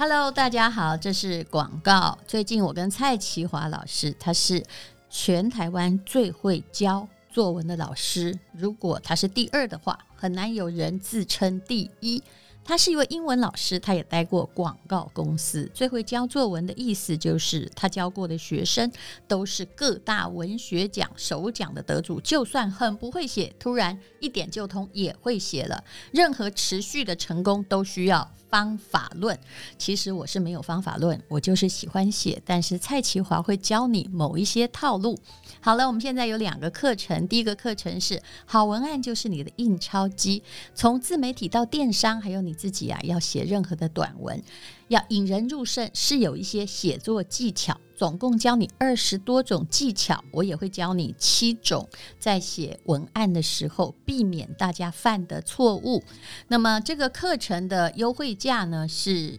Hello，大家好，这是广告。最近我跟蔡淇华老师，他是全台湾最会教作文的老师。如果他是第二的话，很难有人自称第一。他是一位英文老师，他也待过广告公司。最会教作文的意思就是，他教过的学生都是各大文学奖首奖的得主。就算很不会写，突然一点就通，也会写了。任何持续的成功都需要方法论。其实我是没有方法论，我就是喜欢写。但是蔡淇华会教你某一些套路。好了，我们现在有两个课程。第一个课程是好文案就是你的印钞机，从自媒体到电商，还有你。自己啊，要写任何的短文，要引人入胜，是有一些写作技巧。总共教你二十多种技巧，我也会教你七种，在写文案的时候避免大家犯的错误。那么这个课程的优惠价呢是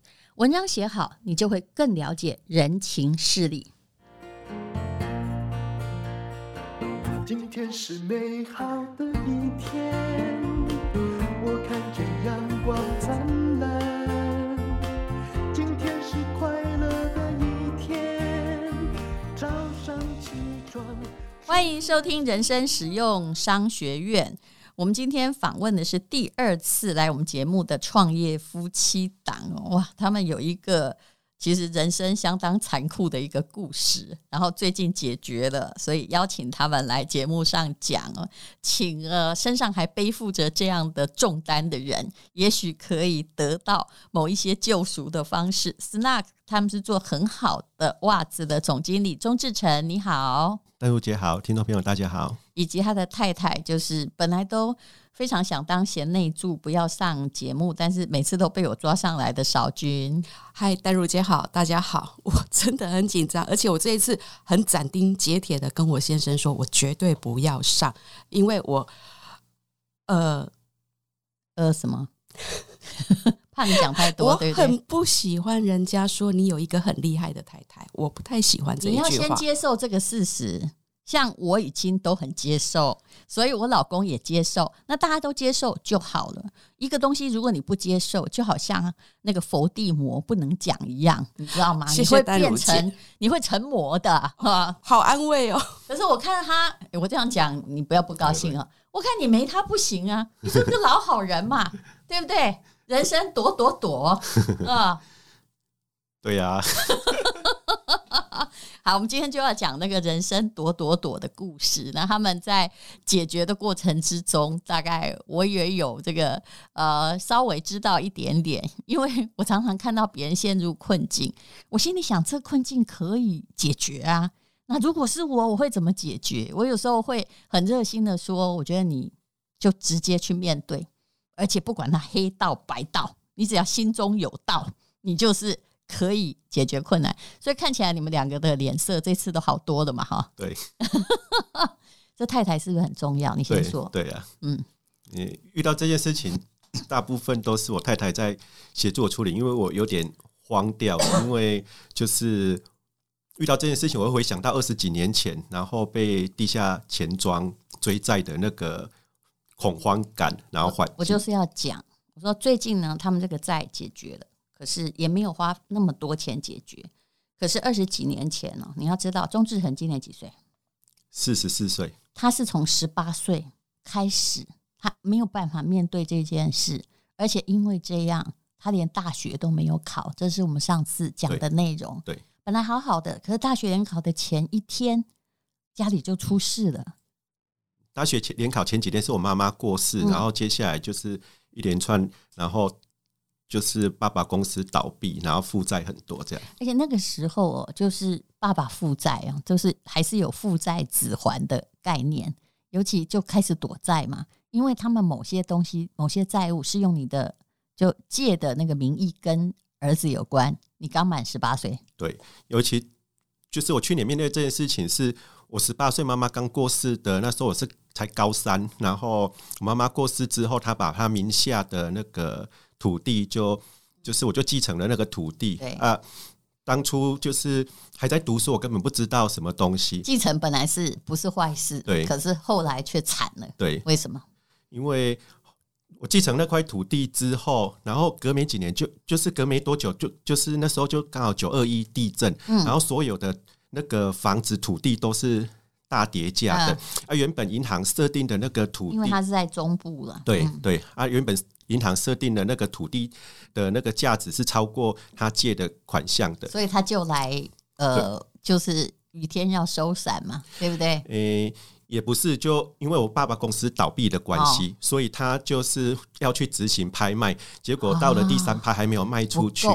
文章写好，你就会更了解人情世理。今天是美好的一天，我看见阳光灿烂。今天是快乐的一天，早上起床。欢迎收听人生实用商学院。我们今天访问的是第二次来我们节目的创业夫妻档哇，他们有一个其实人生相当残酷的一个故事，然后最近解决了，所以邀请他们来节目上讲哦，请呃身上还背负着这样的重担的人，也许可以得到某一些救赎的方式。Snug 他们是做很好的袜子的总经理钟志成，你好。戴如姐好，听众朋友大家好，以及他的太太，就是本来都非常想当贤内助，不要上节目，但是每次都被我抓上来的少君。嗨，戴如姐好，大家好，我真的很紧张，而且我这一次很斩钉截铁的跟我先生说，我绝对不要上，因为我呃呃什么，怕你讲太多，我很不喜欢人家说你有一个很厉害的太太，我不太喜欢这一句话。你要先接受这个事实。像我已经都很接受，所以我老公也接受，那大家都接受就好了。一个东西如果你不接受，就好像那个佛地魔不能讲一样，你知道吗？谢谢，你会变成你会成魔的，啊，好安慰哦。可是我看他，我这样讲，你不要不高兴啊。我看你没他不行啊，你是个老好人嘛，对不对？人生躲躲躲啊，对呀。好，我们今天就要讲那个人生躲躲躲的故事。那他们在解决的过程之中，大概我也有这个呃稍微知道一点点，因为 我常常看到别人陷入困境，我心里想这困境可以解决啊。那如果是我，我会怎么解决？我有时候会很热心的说，我觉得你就直接去面对，而且不管他黑道白道，你只要心中有道，你就是。可以解决困难，所以看起来你们两个的脸色这次都好多了嘛，哈。对，这太太是不是很重要？你先说。对啊，嗯，你遇到这件事情，大部分都是我太太在协助我处理，因为我有点慌掉，因为就是遇到这件事情，我会回想到二十几年前，然后被地下钱庄追债的那个恐慌感，然后缓。我就是要讲，我说最近呢，他们这个债解决了，可是也没有花那么多钱解决。可是二十几年前呢，你要知道，钟志恒今年几岁？四十四岁。他是从十八岁开始，他没有办法面对这件事，而且因为这样，他连大学都没有考。这是我们上次讲的内容。对，对，本来好好的，可是大学联考的前一天，家里就出事了。大学前联考前几天是我妈妈过世，嗯，然后接下来就是一连串，然后。就是爸爸公司倒闭，然后负债很多这样。而且那个时候哦，就是爸爸负债啊，就是还是有负债子还的概念，尤其就开始躲债嘛，因为他们某些东西、某些债务是用你的就借的那个名义跟儿子有关。你刚满十八岁，对，尤其就是我去年面对这件事情，是我十八岁妈妈刚过世的，那时候我是才高三，然后我妈妈过世之后，她把她名下的那个。土地就就是我就继承了那个土地啊，当初就是还在读书，我根本不知道什么东西。继承本来是不是坏事？对，可是后来却惨了。对，为什么？因为我继承那块土地之后，然后隔没几年就就是隔没多久就就是那时候就刚好九二一地震，嗯，然后所有的那个房子土地都是。大跌价的。啊，原本银行设定的那个土地，因为它是在中部了。对对。啊，原本银行设定的那个土地的那个价值是超过他借的款项的，所以他就来呃，就是雨天要收伞嘛，对不对？诶，也不是，就因为我爸爸公司倒闭的关系，所以他就是要去执行拍卖，结果到了第三拍还没有卖出去，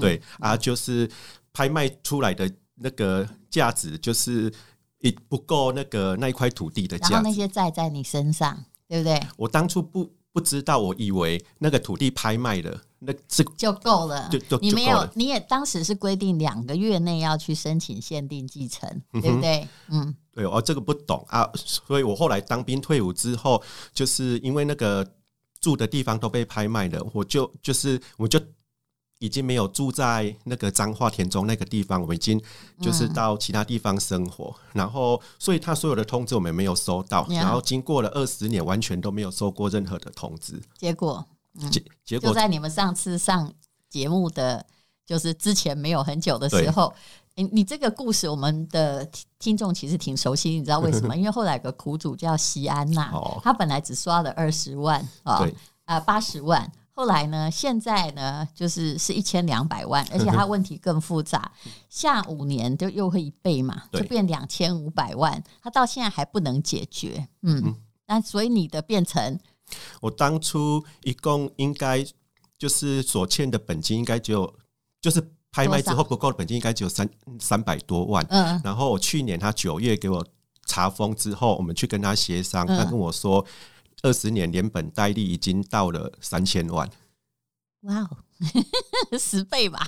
对啊，就是拍卖出来的那个价值就是。也不够那个那一块土地的价，然后那些债在你身上，对不对？我当初不不知道，我以为那个土地拍卖了，那这就够了。就就你没有，你也当时是规定两个月内要去申请限定继承，嗯、对不对？嗯，对哦，这个不懂啊，所以我后来当兵退伍之后，就是因为那个住的地方都被拍卖了，我就就是我就。已经没有住在那个彰化田中那个地方，我们已经就是到其他地方生活，嗯、然后所以他所有的通知我们没有收到，嗯、然后经过了二十年，完全都没有收过任何的通知。结果，嗯、结结果就在你们上次上节目的就是之前没有很久的时候，你你这个故事我们的听众其实挺熟悉，你知道为什么？因为后来有个苦主叫西安娜，哦、他本来只刷了二十万啊，啊八十万。后来呢？现在呢？就是是一千两百万，而且它问题更复杂。下五年就又会一倍嘛，就变两千五百万。他到现在还不能解决。嗯，那所以你的变成，我当初一共应该就是所欠的本金，应该只有就是拍卖之后不够的本金，应该只有三三百多万。嗯，然后我去年他九月给我查封之后，我们去跟他协商，他跟我说。二十年连本带利已经到了三千万，哇哦，十倍吧？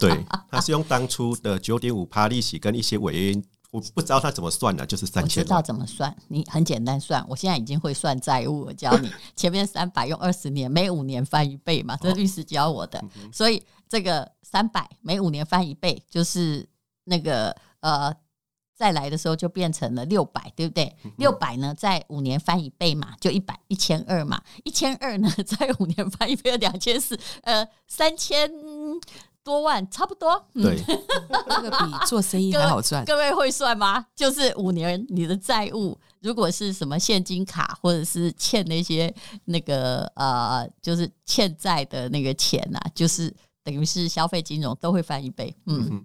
对，他是用当初的九点五趴利息跟一些违约，我不知道他怎么算的，就是三千。我知道怎么算，你很简单算。我现在已经会算债务，我教你。前面三百用二十年，每五年翻一倍嘛，这是律师教我的。所以这个三百每五年翻一倍，就是那个呃。再来的时候就变成了六百，对不对？六百呢，在五年翻一倍嘛，就一百一千二嘛。一千二呢，在五年翻一倍，两千四，呃，三千多万，差不多。对，这个比做生意还好赚。各位会算吗？就是五年你的债务，如果是什么现金卡，或者是欠那些那个呃，就是欠债的那个钱呐、啊，就是等于是消费金融都会翻一倍。嗯。嗯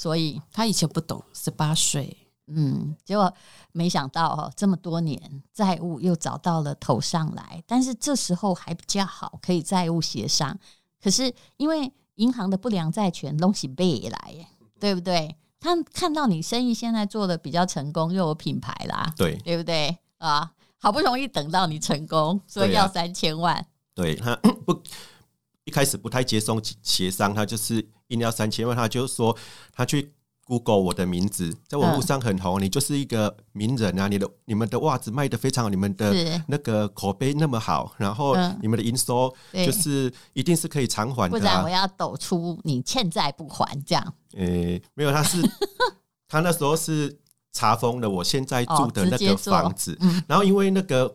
所以他以前不懂，十八岁，嗯，结果没想到哈，这么多年债务又找到了头上来，但是这时候还比较好，可以债务协商。可是因为银行的不良债权东西背来，对不对？他看到你生意现在做的比较成功，又有品牌啦，对，对不对啊？好不容易等到你成功，所以要三千万，对他不。一开始不太接受协商，他就是硬要三千万，他就说他去 Google 我的名字，在网络上很红，嗯、你就是一个名人啊！你的你们的袜子卖的非常好，你们的那个口碑那么好，然后你们的营收就是一定是可以偿还的、啊，不然我要抖出你欠债不还这样。呃、欸，没有，他是 他那时候是查封了我现在住的那个房子，哦嗯、然后因为那个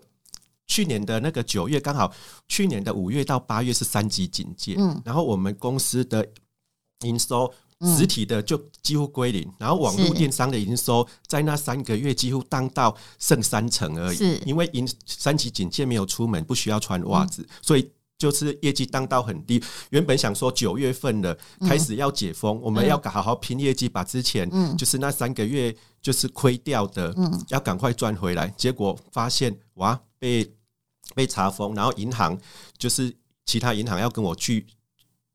去年的那个九月刚好去年的五月到八月是三级警戒，嗯、然后我们公司的营收。实体的就几乎归零，然后网络电商的营收在那三个月几乎当到剩三成而已。是，因为因三级警戒没有出门，不需要穿袜子，所以就是业绩当到很低。原本想说九月份了开始要解封，我们要好好拼业绩，把之前就是那三个月就是亏掉的，要赶快赚回来。结果发现哇，被被查封，然后银行就是其他银行要跟我拒。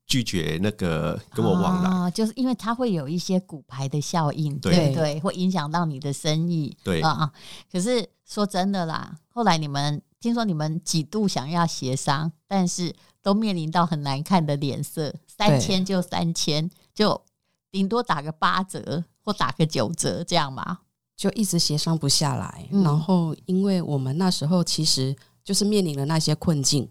拒绝那个跟我往来，哦，就是因为它会有一些骨牌的效应，对，对？会影响到你的生意，对啊。可是说真的啦，后来你们听说你们几度想要协商，但是都面临到很难看的脸色，三千就三千，就顶多打个八折或打个九折这样嘛，就一直协商不下来。嗯，然后因为我们那时候其实就是面临了那些困境。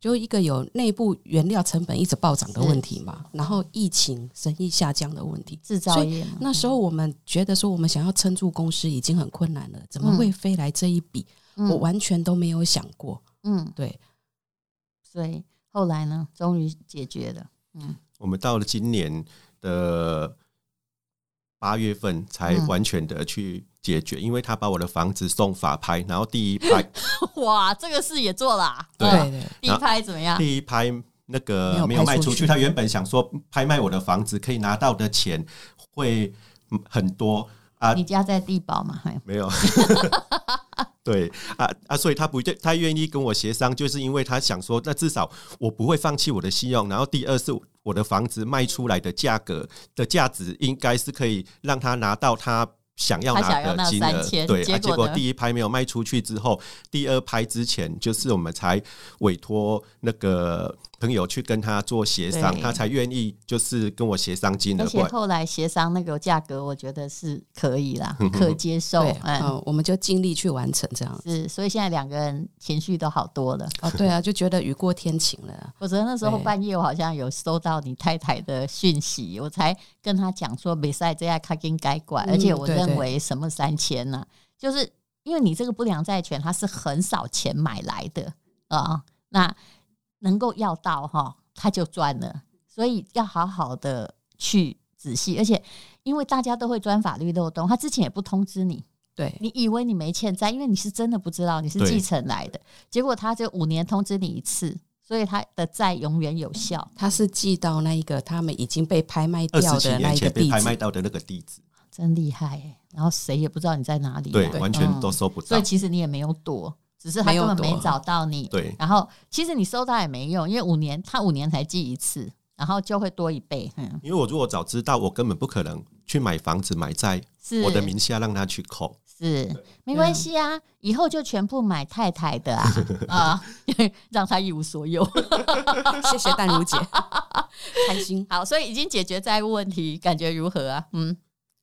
就一个有内部原料成本一直暴涨的问题嘛，然后疫情生意下降的问题，制造业。那时候我们觉得说，我们想要撑住公司已经很困难了，怎么会飞来这一笔？嗯、我完全都没有想过。嗯，对。所以后来呢，终于解决了。嗯，我们到了今年的八月份才完全的去。解决，因为他把我的房子送法拍，然后第一拍，哇，这个事也做了、啊。对，对第一拍怎么样？第一拍那个没有卖出去，他原本想说拍卖我的房子可以拿到的钱会很多啊。你家在地堡吗？没有。对啊啊，所以他不他愿意跟我协商，就是因为他想说，那至少我不会放弃我的信用。然后第二是我的房子卖出来的价格的价值，应该是可以让他拿到他。想要拿的金额，对啊，结果第一拍没有卖出去之后，第二拍之前，就是我们才委托那个朋友去跟他做协商，他才愿意就是跟我协商金额。而且后来协商那个价格，我觉得是可以啦，可接受。嗯，我们就尽力去完成这样。是，所以现在两个人情绪都好多了。哦，对啊，就觉得雨过天晴了。我觉得那时候半夜我好像有收到你太太的讯息，我才跟他讲说，比赛这样他应该管，而且我认为什么三千呢？就是因为你这个不良债权，它是很少钱买来的啊，那。能够要到哈，他就赚了，所以要好好的去仔细，而且因为大家都会钻法律漏洞，他之前也不通知你，对，你以为你没欠债，因为你是真的不知道你是继承来的，结果他就五年通知你一次，所以他的债永远有效。他是寄到那一个他们已经被拍卖掉的那一个地址，拍卖到的那个地址，真厉害欸！然后谁也不知道你在哪里，对，完全都收不到，所以其实你也没有躲。只是他根本没找到你，对。然后其实你收到也没用，因为五年他五年才寄一次，然后就会多一倍。嗯，因为我如果早知道，我根本不可能去买房子买在我的名下，让他去扣。是，没关系啊，以后就全部买太太的啊 啊，让他一无所有。谢谢淡如姐，开心。好，所以已经解决债务问题，感觉如何啊？嗯。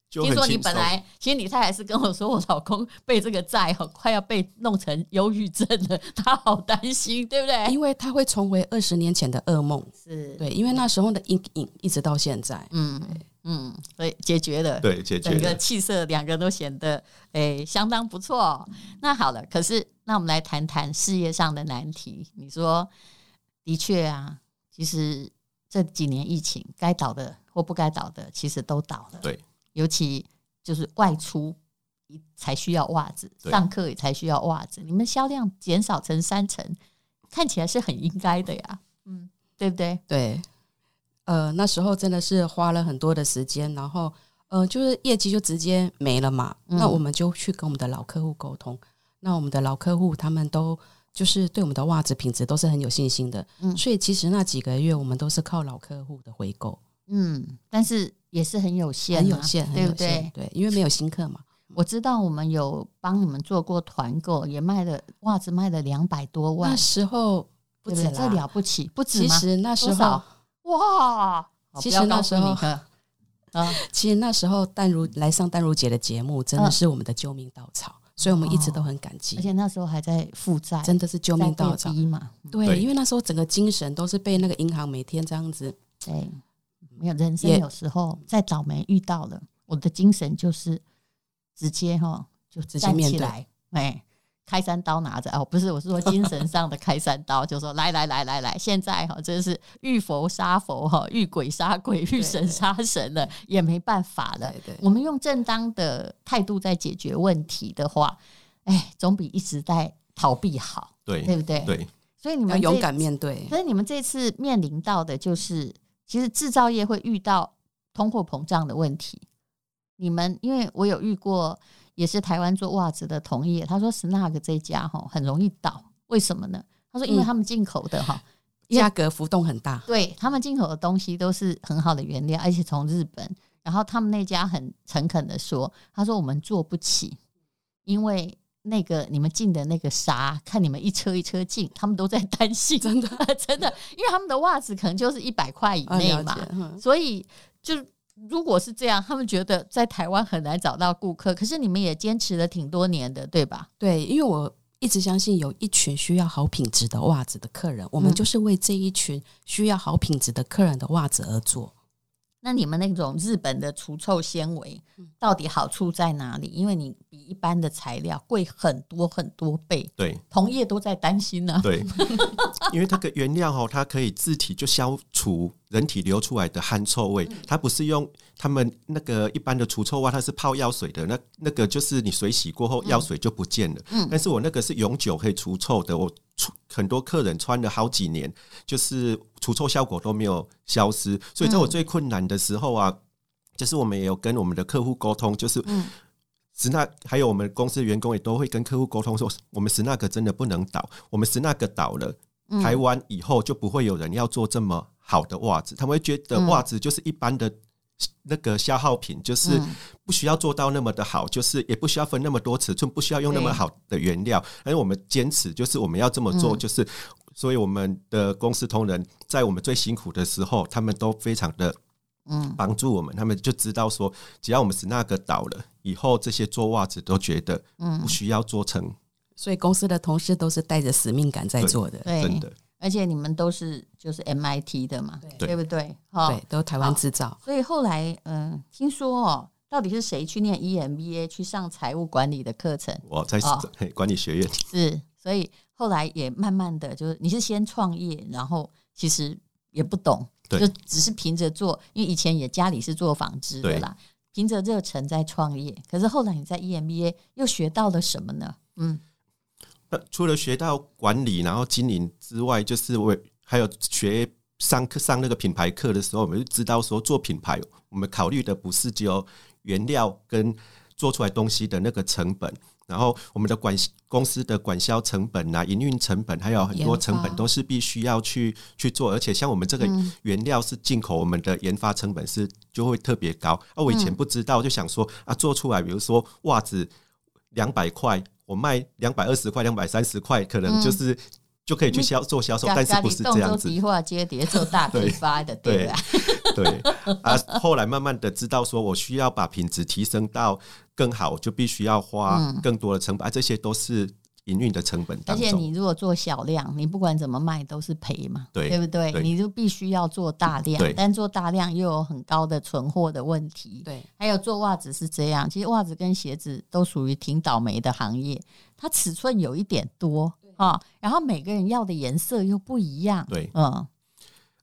听说你本来，其实你太太是跟我说，我老公被这个债快要被弄成忧郁症了，他好担心，对不对？因为他会重回二十年前的噩梦，是对，因为那时候的阴影一直到现在，嗯嗯，所以解决了，对，解决了，整个气色两个都显得诶、欸、相当不错。那好了，可是那我们来谈谈事业上的难题。你说的确啊，其实这几年疫情该倒的或不该倒的，其实都倒了，对。尤其就是外出才需要袜子，上课也才需要袜子。你们销量减少成三成，看起来是很应该的呀，嗯，对不对？对，呃，那时候真的是花了很多的时间，然后呃，就是业绩就直接没了嘛。嗯、那我们就去跟我们的老客户沟通，那我们的老客户他们都就是对我们的袜子品质都是很有信心的，嗯，所以其实那几个月我们都是靠老客户的回购，嗯，但是。也是很有限，很有限，对不对？对，因为没有新客嘛。我知道我们有帮你们做过团购，也卖了袜子，卖了两百多万。那时候不止，这了不起，不止吗？其实那时候，哇，其实那时候，啊，其实那时候淡如来上淡如姐的节目，真的是我们的救命稻草，嗯、所以我们一直都很感激。而且那时候还在负债，真的是救命稻草对，因为那时候整个精神都是被那个银行每天这样子。对，没有人生有时候再倒霉遇到了，我的精神就是直接哈就站起来，哎。开山刀拿着哦，不是，我是说 精神上的开山刀，就说来来来来来，现在哈，真是遇佛杀佛哈，遇鬼杀鬼，遇神杀神了，也没办法了。我们用正当的态度在解决问题的话，哎，总比一直在逃避好，对对不对？对，所以你们勇敢面对。所以你们这次面临到的就是，其实制造业会遇到通货膨胀的问题。你们因为我有遇过。也是台湾做袜子的同业，他说 Snug 这家哈很容易倒，为什么呢？他说因为他们进口的哈价格浮动很大，对他们进口的东西都是很好的原料，而且从日本。然后他们那家很诚恳的说，他说我们做不起，因为那个你们进的那个啥，看你们一车一车进，他们都在担心，真的 真的，因为他们的袜子可能就是一百块以内嘛，所以就。如果是这样，他们觉得在台湾很难找到顾客。可是你们也坚持了挺多年的，对吧？对，因为我一直相信有一群需要好品质的袜子的客人，我们就是为这一群需要好品质的客人的袜子而做。那你们那种日本的除臭纤维到底好处在哪里？因为你比一般的材料贵很多很多倍。对，同业都在担心呢。对，因为这个原料哦，它可以自体就消除人体流出来的汗臭味。它不是用他们那个一般的除臭袜，它是泡药水的。那那个就是你水洗过后，药水就不见了。嗯，但是我那个是永久可以除臭的。我。很多客人穿了好几年，就是除臭效果都没有消失，所以在我最困难的时候啊，嗯、就是我们也有跟我们的客户沟通，就是嗯。史纳还有我们公司的员工也都会跟客户沟通说，我们史纳克真的不能倒，我们史纳克倒了，台湾以后就不会有人要做这么好的袜子，他们会觉得袜子就是一般的。那个消耗品就是不需要做到那么的好，就是也不需要分那么多尺寸，不需要用那么好的原料。而我们坚持就是我们要这么做，就是所以我们的公司同仁在我们最辛苦的时候，他们都非常的嗯帮助我们。他们就知道说，只要我们是那个倒了以后，这些做袜子都觉得嗯不需要做成。所以公司的同事都是带着使命感在做的，真的。而且你们都是就是 MIT 的嘛，对，对不对？哈，对，都台湾制造。所以后来，嗯、呃，听说哦，到底是谁去念 EMBA 去上财务管理的课程？我在管理学院。是，所以后来也慢慢的就是，你是先创业，然后其实也不懂，对就只是凭着做，因为以前也家里是做纺织的啦，凭着热忱在创业。可是后来你在 EMBA 又学到了什么呢？嗯。那除了学到管理，然后经营之外，就是我还有学上课上那个品牌课的时候，我们就知道说做品牌，我们考虑的不是只有原料跟做出来东西的那个成本，然后我们的管公司的管销成本啊、营运成本，还有很多成本都是必须要去去做，而且像我们这个原料是进口，我们的研发成本是就会特别高。啊，我以前不知道，就想说啊，做出来，比如说袜子两百块。我卖两百二十块、两百三十块，可能就是就可以去销做销售，但是不是这样子？化接叠做大批发的，对吧？对啊，后来慢慢的知道，说我需要把品质提升到更好，就必须要花更多的成本，啊，这些都是。营运的成本，而且你如果做小量，你不管怎么卖都是赔嘛，对，对不对？对，你就必须要做大量，但做大量又有很高的存货的问题，对。还有做袜子是这样，其实袜子跟鞋子都属于挺倒霉的行业，它尺寸有一点多啊对，然后每个人要的颜色又不一样，对，嗯，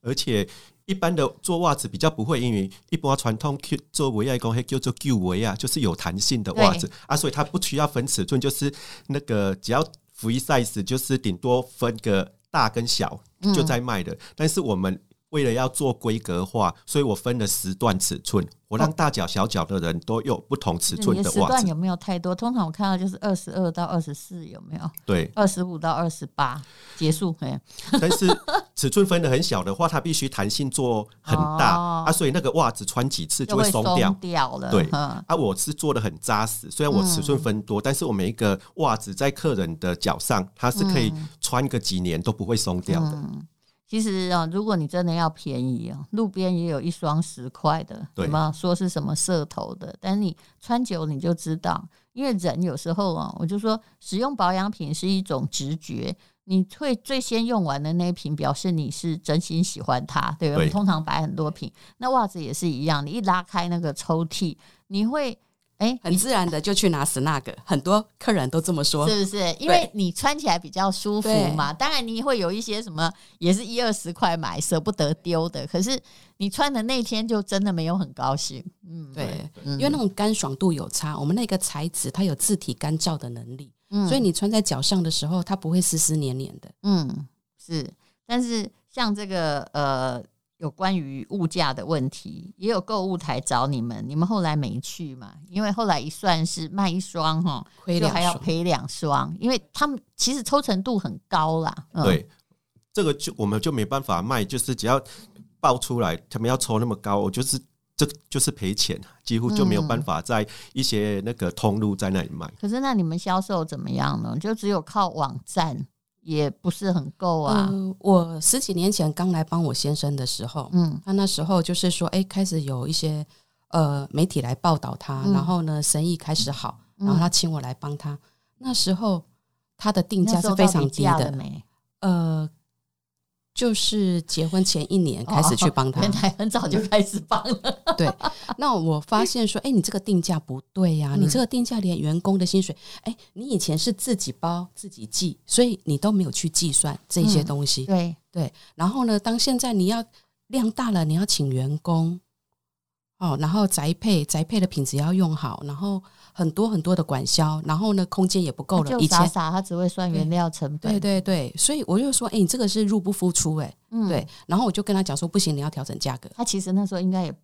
而且。一般的做袜子比较不会，因为一般传统做维亚工还叫做旧维啊，就是有弹性的袜子对啊，所以它不需要分尺寸，就是那个只要 free size，就是顶多分个大跟小就在卖的。嗯、但是我们为了要做规格化，所以我分了十段尺寸。我让大脚小脚的人都有不同尺寸的袜子。时段有没有太多？通常我看到就是二十二到二十四，有没有？对，二十五到二十八结束。但是尺寸分的很小的话，它必须弹性做很大、哦、啊，所以那个袜子穿几次就会松掉，松掉了。对，啊，我是做的很扎实。虽然我尺寸分多，嗯、但是我每一个袜子在客人的脚上，它是可以穿个几年都不会松掉的。嗯其实啊，如果你真的要便宜啊，路边也有一双十块的，对吗？说是什么色头的，但是你穿久你就知道，因为人有时候啊，我就说使用保养品是一种直觉，你会最先用完的那一瓶，表示你是真心喜欢它，对我们通常摆很多瓶，那袜子也是一样，你一拉开那个抽屉，你会。哎，很自然的就去拿 Snug，很多客人都这么说，是不是？因为你穿起来比较舒服嘛。当然，你会有一些什么，也是一二十块买，舍不得丢的。可是你穿的那天就真的没有很高兴。嗯，对，因为那种干爽度有差。我们那个材质它有自体干燥的能力，嗯，所以你穿在脚上的时候，它不会湿湿黏黏的。嗯，是。但是像这个呃。有关于物价的问题，也有购物台找你们，你们后来没去嘛？因为后来一算是卖一双哈，就还要赔两双，因为他们其实抽成度很高啦。嗯、对，这个就我们就没办法卖，就是只要爆出来，他们要抽那么高，我就是这就是赔钱，几乎就没有办法在一些那个通路在那里卖。可是那你们销售怎么样呢？就只有靠网站。也不是很够啊、呃。我十几年前刚来帮我先生的时候，嗯，他那时候就是说，哎，开始有一些呃媒体来报道他，嗯、然后呢，生意开始好，然后他请我来帮他。嗯、那时候他的定价是非常低的，呃。就是结婚前一年开始去帮他，原来很早就开始帮了。对，那我发现说，哎、欸，你这个定价不对呀、啊，嗯、你这个定价连员工的薪水，哎、欸，你以前是自己包自己计，所以你都没有去计算这些东西。嗯、对对，然后呢，当现在你要量大了，你要请员工。哦，然后宅配宅配的品质要用好，然后很多很多的管销，然后呢，空间也不够了。就傻傻，他只会算原料成本。对对对，所以我就说，哎，你这个是入不敷出，哎，嗯，对。然后我就跟他讲说，不行，你要调整价格。他其实那时候应该也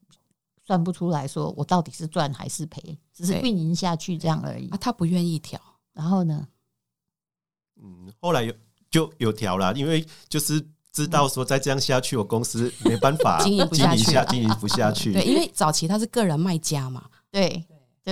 算不出来说我到底是赚还是赔，只是运营下去这样而已。啊，他不愿意调，然后呢？嗯，后来有就有调了，因为就是。知道说再这样下去，我公司没办法 经营不下去，经营不下去。对，因为早期他是个人卖家嘛，对，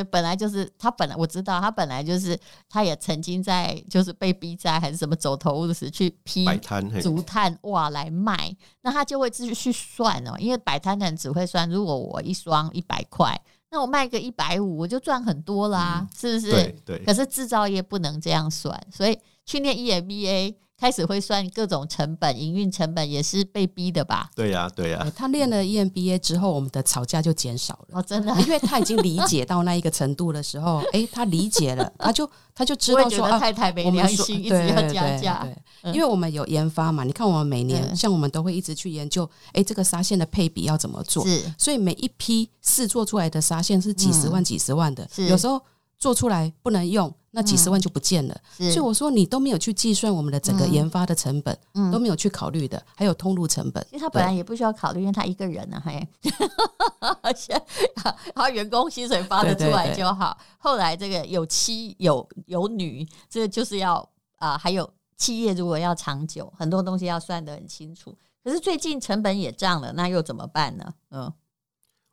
就本来就是他本来我知道他本来就是他也曾经在就是被逼灾还是什么走投无路去批摆摊竹炭袜来卖，那他就会继续去算哦，因为摆摊的人只会算，如果我一双一百块，那我卖个一百五，我就赚很多啦，嗯、是不是？对，对。可是制造业不能这样算，所以去年 EMBA。开始会算各种成本，营运成本也是被逼的吧？对呀、啊，对呀、啊。他练了 EMBA 之后，我们的吵架就减少了。哦，真的，因为他已经理解到那一个程度的时候，哎，他理解了，他就他就知道说啊，太太没良心，一直要加价。对，因为我们有研发嘛，你看我们每年像我们都会一直去研究，哎，这个纱线的配比要怎么做？是，所以每一批试做出来的纱线是几十万、几十万的，有时候做出来不能用。那几十万就不见了，嗯、所以我说你都没有去计算我们的整个研发的成本，嗯、都没有去考虑的，还有通路成本。其实他本来也不需要考虑，因为他一个人呢、啊，还而且他员工薪水发得出来就好。对对对，后来这个有妻有有女，这个就是要啊、呃，还有企业如果要长久，很多东西要算得很清楚。可是最近成本也涨了，那又怎么办呢？嗯，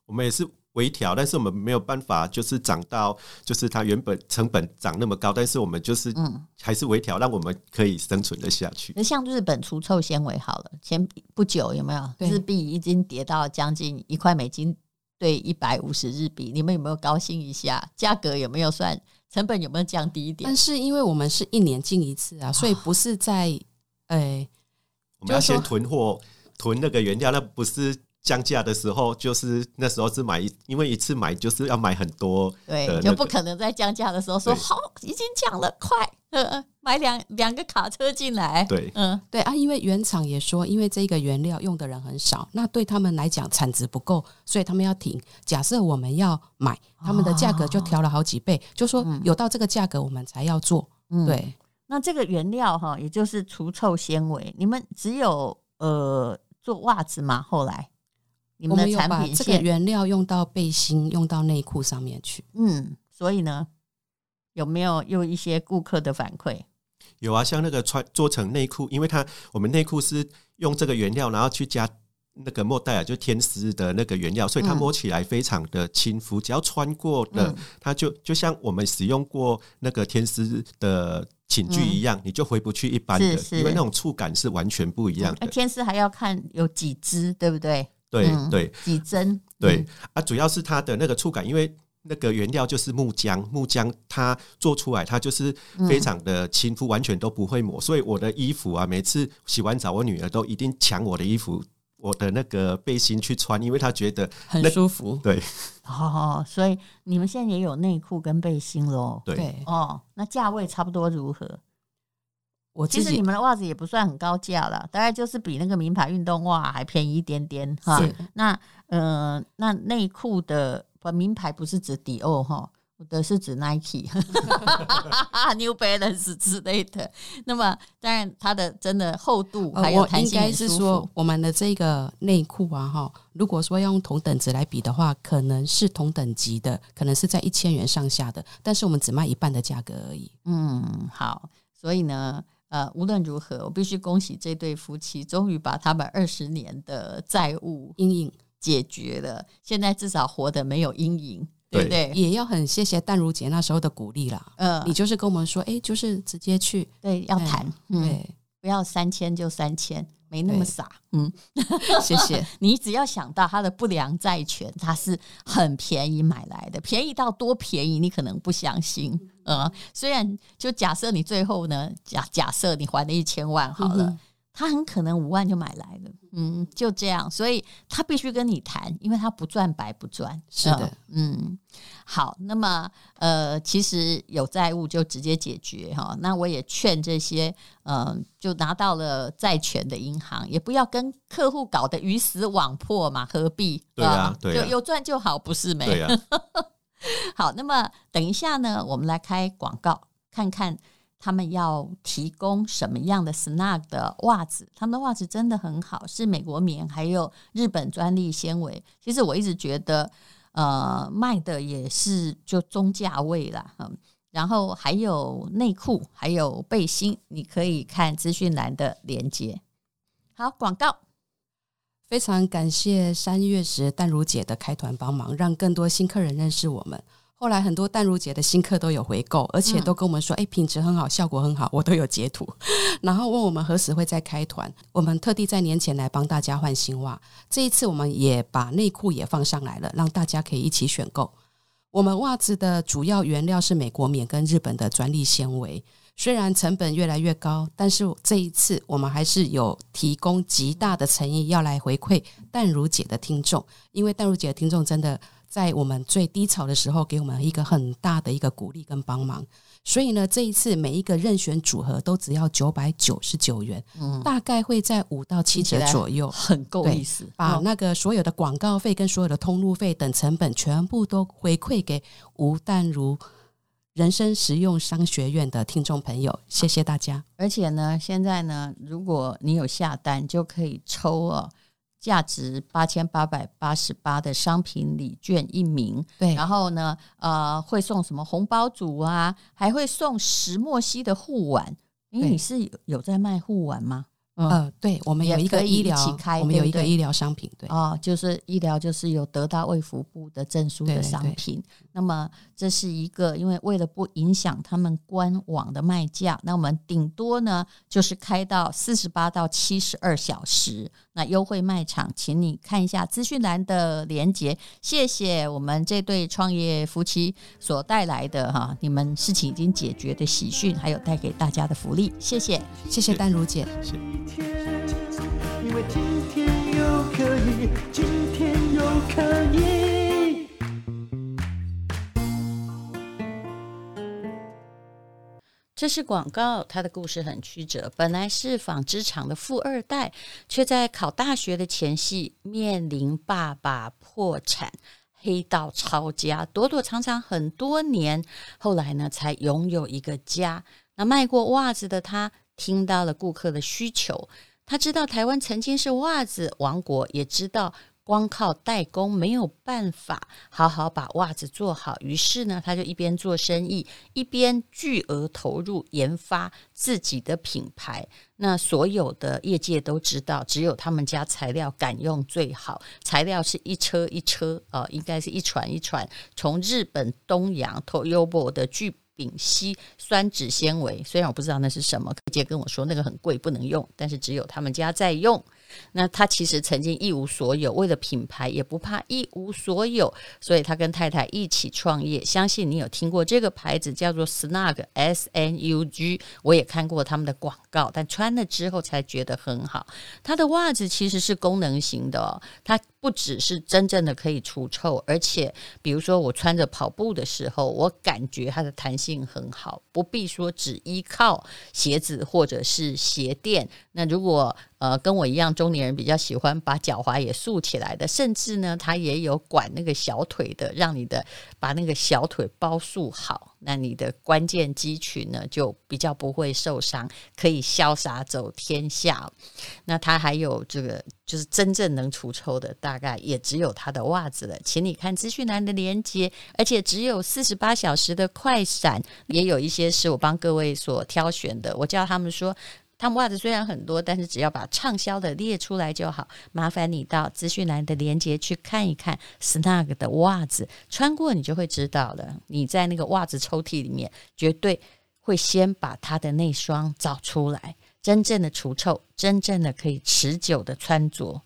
我们也是。微调，但是我们没有办法，就是涨到，就是它原本成本涨那么高，但是我们就是，嗯，还是微调，让我们可以生存的下去。那像日本除臭纤维好了，前不久有没有日币已经跌到将近一块美金兑一百五十日币？你们有没有高兴一下？价格有没有算？成本有没有降低一点？但是因为我们是一年进一次啊，所以不是在，诶、欸，我们要先囤货，囤那个原料，那不是。降价的时候，就是那时候是买，因为一次买就是要买很多，对，就不可能在降价的时候说好，已经降了，快，呃，买两两个卡车进来，对，嗯，对啊，因为原厂也说，因为这个原料用的人很少，那对他们来讲产值不够，所以他们要停。假设我们要买，他们的价格就调了好几倍，就说有到这个价格我们才要做。对，那这个原料哈，也就是除臭纤维，你们只有呃做袜子吗？后来？你们的产品我们有把这个原料用到背心、用到内裤上面去。嗯，所以呢，有没有有一些顾客的反馈？有啊，像那个穿做成内裤，因为它我们内裤是用这个原料，然后去加那个莫代尔，就天丝的那个原料，所以它摸起来非常的亲肤。只要穿过的，它就就像我们使用过那个天丝的。寝具一样，嗯、你就回不去一般的，是是因为那种触感是完全不一样的。那、嗯、天丝还要看有几支，对不对？对、嗯、对，几针？对、嗯、啊，主要是它的那个触感，因为那个原料就是木浆，木浆它做出来它就是非常的亲肤，嗯、完全都不会磨。所以我的衣服啊，每次洗完澡，我女儿都一定抢我的衣服。我的那个背心去穿，因为她觉得很舒服。对，哦，所以你们现在也有内裤跟背心喽？对，哦，那价位差不多如何？我其实你们的袜子也不算很高价了，大概就是比那个名牌运动袜还便宜一点点哈。那呃，那内裤的不名牌不是指迪奥哈。我的是指 Nike、New Balance 之类的。那么，当然它的真的厚度还有弹性，应该是说，我们的这个内裤啊，哈，如果说要用同等值来比的话，可能是同等级的，可能是在一千元上下的，但是我们只卖一半的价格而已。嗯，好。所以呢，呃，无论如何，我必须恭喜这对夫妻，终于把他们二十年的债务阴影解决了，现在至少活得没有阴影。对不对，也要很谢谢淡如姐那时候的鼓励啦。嗯，你就是跟我们说，哎，就是直接去，对，要谈，对，不要三千就三千，没那么傻。嗯，谢谢。你只要想到他的不良债权，他是很便宜买来的，便宜到多便宜，你可能不相信。嗯，虽然就假设你最后呢，假假设你还了一千万好了。他很可能五万就买来了，嗯，就这样，所以他必须跟你谈，因为他不赚白不赚。是的，嗯，好，那么呃，其实有债务就直接解决哈。那我也劝这些呃，就拿到了债权的银行，也不要跟客户搞得鱼死网破嘛，何必？对啊，对啊，就有赚就好，不是没？对啊。好，那么等一下呢，我们来开广告，看看。他们要提供什么样的 Snug 的袜子？他们的袜子真的很好，是美国棉，还有日本专利纤维。其实我一直觉得，呃，卖的也是就中价位啦。嗯，然后还有内裤，还有背心，你可以看资讯栏的链接。好，广告，非常感谢三月时淡如姐的开团帮忙，让更多新客人认识我们。后来很多淡如姐的新客都有回购，而且都跟我们说：“哎、嗯，品质很好，效果很好。”我都有截图，然后问我们何时会再开团。我们特地在年前来帮大家换新袜。这一次我们也把内裤也放上来了，让大家可以一起选购。我们袜子的主要原料是美国棉跟日本的专利纤维，虽然成本越来越高，但是这一次我们还是有提供极大的诚意要来回馈淡如姐的听众，因为淡如姐的听众真的。在我们最低潮的时候，给我们一个很大的一个鼓励跟帮忙。所以呢，这一次每一个任选组合都只要九百九十九元，嗯，大概会在五到七折左右，很够意思。把那个所有的广告费跟所有的通路费等成本全部都回馈给吴淡如人生实用商学院的听众朋友，谢谢大家。而且呢，现在呢，如果你有下单，就可以抽哦。价值八千八百八十八的商品礼券一名，对，然后呢，呃，会送什么红包组啊，还会送石墨烯的护腕，因为你是有有在卖护腕吗？嗯、呃，对，我们有一个医疗，开我们有一个医疗商品，对，哦，就是医疗，就是有得到卫福部的证书的商品。那么这是一个，因为为了不影响他们官网的卖价，那我们顶多呢就是开到四十八到七十二小时。那优惠卖场，请你看一下资讯栏的连接。谢谢我们这对创业夫妻所带来的哈，你们事情已经解决的喜讯，还有带给大家的福利。谢谢，谢谢丹如姐。谢谢因为今天又可以，今天又可以。这是广告，他的故事很曲折。本来是纺织厂的富二代，却在考大学的前夕面临爸爸破产、黑道抄家，躲躲藏藏很多年，后来呢才拥有一个家。那卖过袜子的他，听到了顾客的需求。他知道台湾曾经是袜子王国，也知道光靠代工没有办法好好把袜子做好。于是呢，他就一边做生意，一边巨额投入研发自己的品牌。那所有的业界都知道，只有他们家材料敢用最好，材料是一车一车，呃，应该是一船一船从日本东洋 Toyobo 的巨。丙烯酸酯纤维。虽然我不知道那是什么，直接跟我说那个很贵不能用，但是只有他们家在用。那他其实曾经一无所有，为了品牌也不怕一无所有，所以他跟太太一起创业。相信你有听过这个牌子叫做 Snug S N U G，我也看过他们的广告，但穿了之后才觉得很好。他的袜子其实是功能型的哦，它不只是真正的可以除臭，而且比如说我穿着跑步的时候，我感觉它的弹性很好，不必说只依靠鞋子或者是鞋垫。那如果呃，跟我一样，中年人比较喜欢把脚踝也竖起来的，甚至呢，它也有管那个小腿的，让你的把那个小腿包束好，那你的关键肌群呢就比较不会受伤，可以潇洒走天下。那它还有这个，就是真正能除臭的，大概也只有它的袜子了。请你看资讯栏的连接，而且只有四十八小时的快闪，也有一些是我帮各位所挑选的。我叫他们说。他们袜子虽然很多，但是只要把畅销的列出来就好。麻烦你到资讯栏的链接去看一看，Snug 的袜子穿过你就会知道了。你在那个袜子抽屉里面，绝对会先把它的那双找出来。真正的除臭，真正的可以持久的穿着，